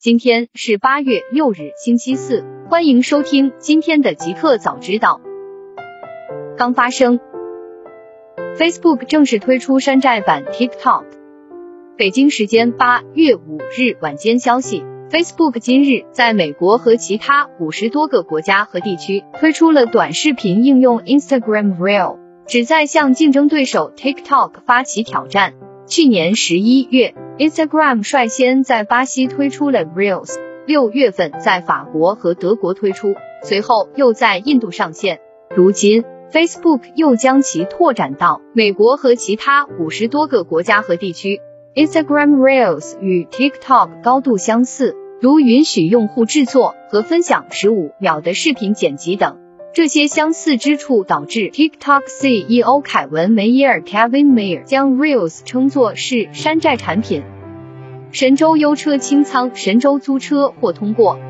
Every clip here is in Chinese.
今天是八月六日，星期四，欢迎收听今天的极客早知道。刚发生，Facebook 正式推出山寨版 TikTok。北京时间八月五日晚间消息，Facebook 今日在美国和其他五十多个国家和地区推出了短视频应用 Instagram Reel，旨在向竞争对手 TikTok 发起挑战。去年十一月。Instagram 率先在巴西推出了 Reels，六月份在法国和德国推出，随后又在印度上线。如今，Facebook 又将其拓展到美国和其他五十多个国家和地区。Instagram Reels 与 TikTok 高度相似，如允许用户制作和分享十五秒的视频剪辑等。这些相似之处导致 TikTok CEO 凯文梅耶尔 Kevin Mayer 将 Reels 称作是山寨产品。神州优车清仓神州租车或通过。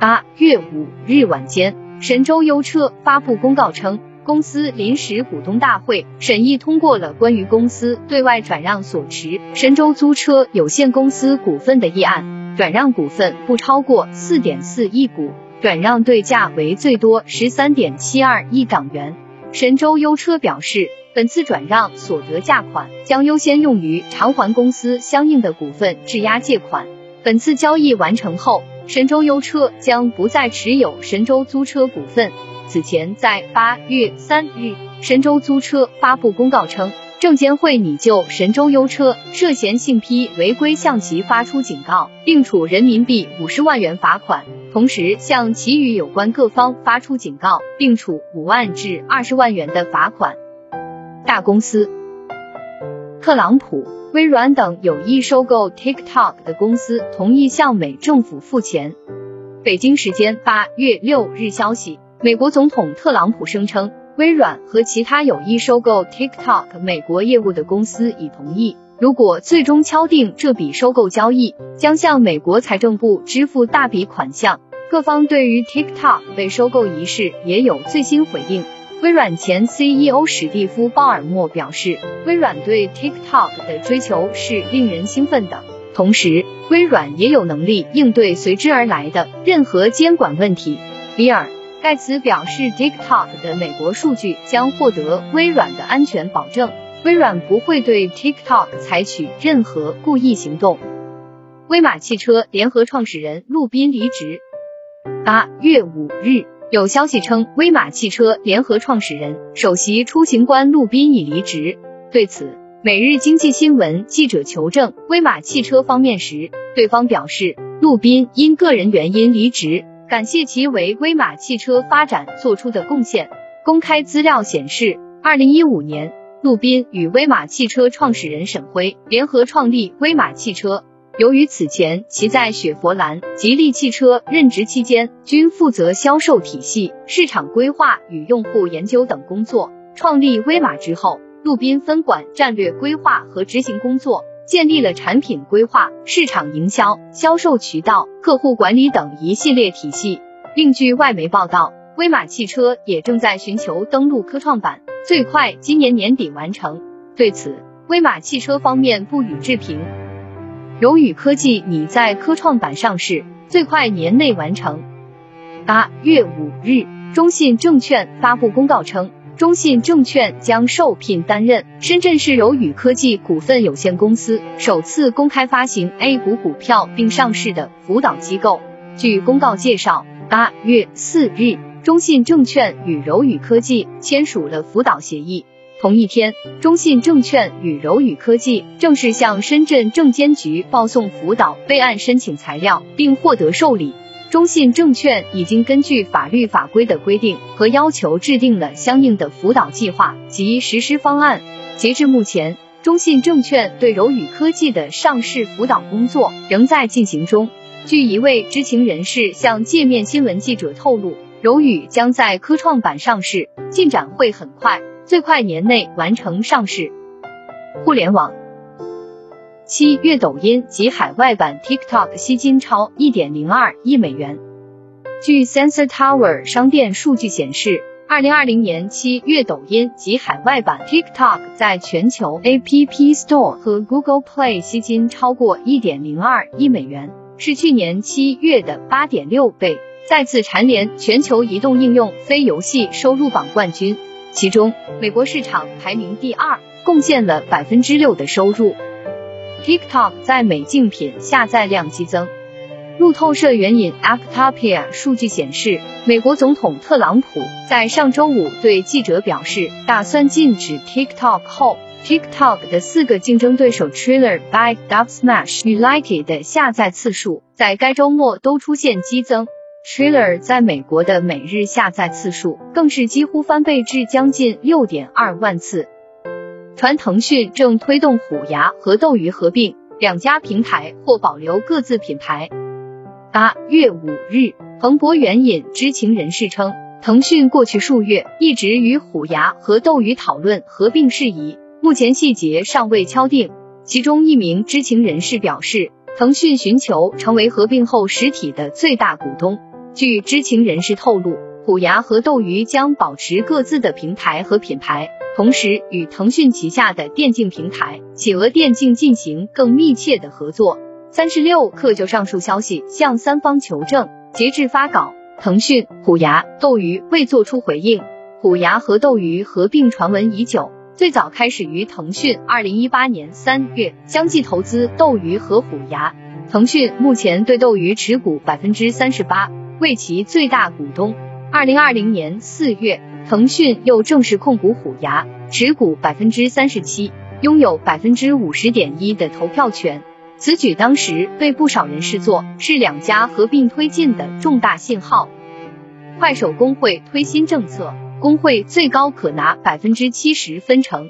八月五日晚间，神州优车发布公告称，公司临时股东大会审议通过了关于公司对外转让所持神州租车有限公司股份的议案，转让股份不超过四点四亿股。转让对价为最多十三点七二亿港元。神州优车表示，本次转让所得价款将优先用于偿还公司相应的股份质押借款。本次交易完成后，神州优车将不再持有神州租车股份。此前，在八月三日，神州租车发布公告称。证监会拟就神州优车涉嫌信披违规向其发出警告，并处人民币五十万元罚款，同时向其余有关各方发出警告，并处五万至二十万元的罚款。大公司，特朗普、微软等有意收购 TikTok 的公司同意向美政府付钱。北京时间八月六日消息，美国总统特朗普声称。微软和其他有意收购 TikTok 美国业务的公司已同意，如果最终敲定这笔收购交易，将向美国财政部支付大笔款项。各方对于 TikTok 被收购一事也有最新回应。微软前 CEO 史蒂夫·鲍尔默表示，微软对 TikTok 的追求是令人兴奋的，同时微软也有能力应对随之而来的任何监管问题。比尔。盖茨表示，TikTok 的美国数据将获得微软的安全保证，微软不会对 TikTok 采取任何故意行动。威马汽车联合创始人陆斌离职。八月五日，有消息称，威马汽车联合创始人、首席出行官陆斌已离职。对此，每日经济新闻记者求证威马汽车方面时，对方表示，陆斌因个人原因离职。感谢其为威马汽车发展做出的贡献。公开资料显示，二零一五年，陆斌与威马汽车创始人沈辉联合创立威马汽车。由于此前其在雪佛兰、吉利汽车任职期间均负责销售体系、市场规划与用户研究等工作，创立威马之后，陆斌分管战略规划和执行工作。建立了产品规划、市场营销、销售渠道、客户管理等一系列体系。另据外媒报道，威马汽车也正在寻求登陆科创板，最快今年年底完成。对此，威马汽车方面不予置评。柔宇科技拟在科创板上市，最快年内完成。八月五日，中信证券发布公告称。中信证券将受聘担任深圳市柔宇科技股份有限公司首次公开发行 A 股股票并上市的辅导机构。据公告介绍，八月四日，中信证券与柔宇科技签署了辅导协议。同一天，中信证券与柔宇科技正式向深圳证监局报送辅导备案申请材料，并获得受理。中信证券已经根据法律法规的规定和要求制定了相应的辅导计划及实施方案。截至目前，中信证券对柔宇科技的上市辅导工作仍在进行中。据一位知情人士向界面新闻记者透露，柔宇将在科创板上市，进展会很快，最快年内完成上市。互联网。七月，抖音及海外版 TikTok 吸金超一点零二亿美元。据 Sensor Tower 商店数据显示，二零二零年七月，抖音及海外版 TikTok 在全球 App Store 和 Google Play 吸金超过一点零二亿美元，是去年七月的八点六倍，再次蝉联全球移动应用非游戏收入榜冠军。其中，美国市场排名第二，贡献了百分之六的收入。TikTok 在美竞品下载量激增。路透社援引 Aptopia 数据显示，美国总统特朗普在上周五对记者表示，打算禁止 TikTok 后，TikTok 的四个竞争对手 Trailer、By、Dubsmash 与 Likee 的下载次数在该周末都出现激增。Trailer 在美国的每日下载次数更是几乎翻倍至将近六点二万次。传腾讯正推动虎牙和斗鱼合并，两家平台或保留各自品牌。八月五日，彭博援引知情人士称，腾讯过去数月一直与虎牙和斗鱼讨论合并事宜，目前细节尚未敲定。其中一名知情人士表示，腾讯寻求成为合并后实体的最大股东。据知情人士透露，虎牙和斗鱼将保持各自的平台和品牌，同时与腾讯旗下的电竞平台企鹅电竞进行更密切的合作。三十六氪就上述消息向三方求证，截至发稿，腾讯、虎牙、斗鱼未作出回应。虎牙和斗鱼合并传闻已久，最早开始于腾讯二零一八年三月相继投资斗鱼和虎牙。腾讯目前对斗鱼持股百分之三十八，为其最大股东。二零二零年四月，腾讯又正式控股虎牙，持股百分之三十七，拥有百分之五十点一的投票权。此举当时被不少人视作是两家合并推进的重大信号。快手工会推新政策，工会最高可拿百分之七十分成。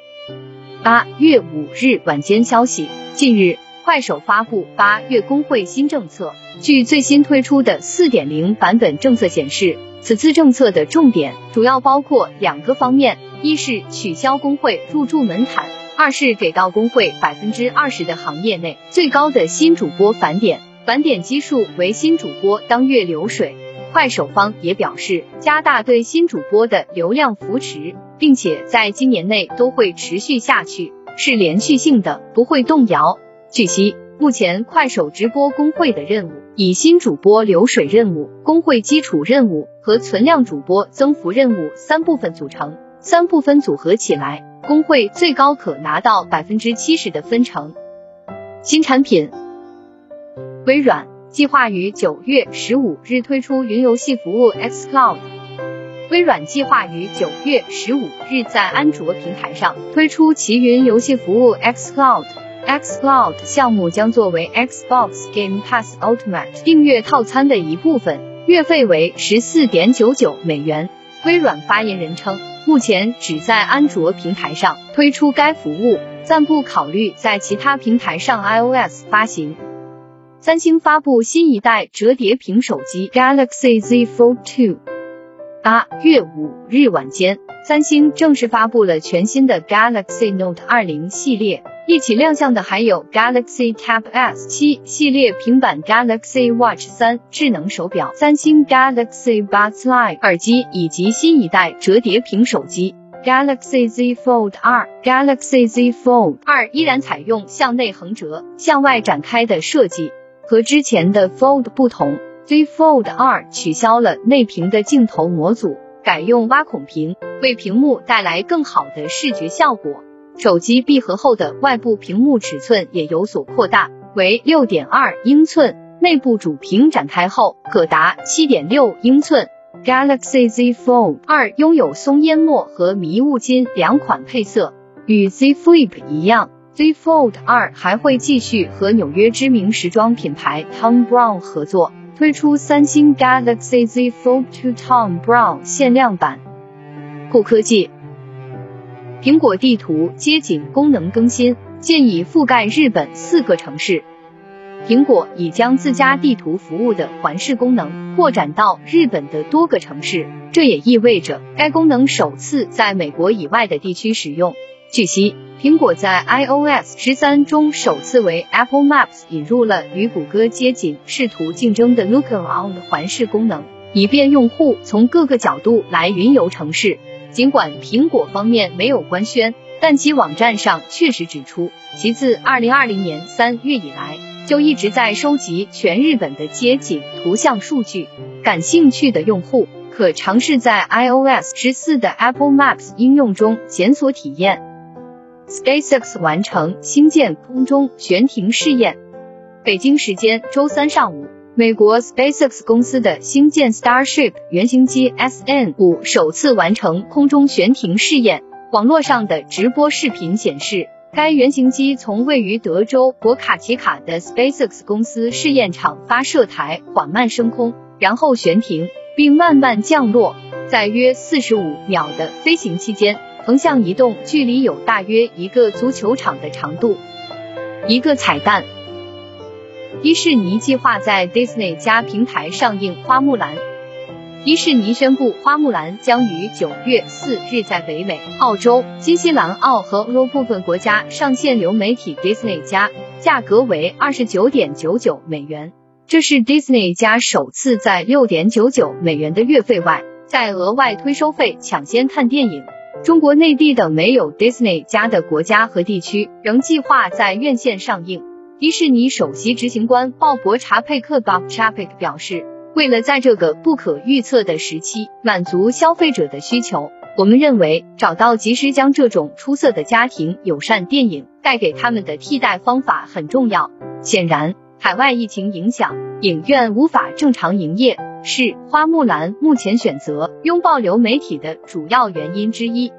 八月五日晚间消息，近日快手发布八月工会新政策。据最新推出的四点零版本政策显示，此次政策的重点主要包括两个方面：一是取消工会入驻门槛。二是给到工会百分之二十的行业内最高的新主播返点，返点基数为新主播当月流水。快手方也表示，加大对新主播的流量扶持，并且在今年内都会持续下去，是连续性的，不会动摇。据悉，目前快手直播工会的任务以新主播流水任务、工会基础任务和存量主播增幅任务三部分组成，三部分组合起来。工会最高可拿到百分之七十的分成。新产品，微软计划于九月十五日推出云游戏服务 xCloud。微软计划于九月十五日在安卓平台上推出其云游戏服务 xCloud。xCloud 项目将作为 Xbox Game Pass Ultimate 订阅套餐的一部分，月费为十四点九九美元。微软发言人称。目前只在安卓平台上推出该服务，暂不考虑在其他平台上 iOS 发行。三星发布新一代折叠屏手机 Galaxy Z Fold 2。八月五日晚间，三星正式发布了全新的 Galaxy Note 二零系列。一起亮相的还有 Galaxy Tab S 七系列平板、Galaxy Watch 三智能手表、三星 Galaxy Buds Live 耳机以及新一代折叠屏手机 Galaxy Z Fold 二。Galaxy Z Fold 二依然采用向内横折、向外展开的设计，和之前的 Fold 不同，Z Fold 二取消了内屏的镜头模组，改用挖孔屏，为屏幕带来更好的视觉效果。手机闭合后的外部屏幕尺寸也有所扩大，为六点二英寸，内部主屏展开后可达七点六英寸。Galaxy Z Fold 二拥有松烟墨和迷雾金两款配色，与 Z Flip 一样，Z Fold 二还会继续和纽约知名时装品牌 Tom Brown 合作，推出三星 Galaxy Z Fold 2 Tom Brown 限量版。酷科技。苹果地图街景功能更新，建议覆盖日本四个城市。苹果已将自家地图服务的环视功能扩展到日本的多个城市，这也意味着该功能首次在美国以外的地区使用。据悉，苹果在 iOS 十三中首次为 Apple Maps 引入了与谷歌街景视图竞争的 Look Around 环视功能，以便用户从各个角度来云游城市。尽管苹果方面没有官宣，但其网站上确实指出，其自二零二零年三月以来，就一直在收集全日本的街景图像数据。感兴趣的用户可尝试在 iOS 十四的 Apple Maps 应用中检索体验。SpaceX 完成星舰空中悬停试验。北京时间周三上午，美国 SpaceX 公司的星舰 Starship 原型机 SN 五首次完成空中悬停试验。网络上的直播视频显示，该原型机从位于德州博卡奇卡的 SpaceX 公司试验场发射台缓慢升空，然后悬停，并慢慢降落。在约四十五秒的飞行期间。横向移动距离有大约一个足球场的长度。一个彩蛋：迪士尼计划在 Disney 加平台上映《花木兰》。迪士尼宣布，《花木兰》将于九月四日在北美、澳洲、新西兰澳和欧部分国家上线流媒体 Disney 加，价格为二十九点九九美元。这是 Disney 加首次在六点九九美元的月费外，再额外推收费抢先看电影。中国内地等没有 Disney 加的国家和地区仍计划在院线上映。迪士尼首席执行官鲍勃·查佩克 （Bob Chapek） 表示，为了在这个不可预测的时期满足消费者的需求，我们认为找到及时将这种出色的家庭友善电影带给他们的替代方法很重要。显然，海外疫情影响，影院无法正常营业。是花木兰目前选择拥抱流媒体的主要原因之一。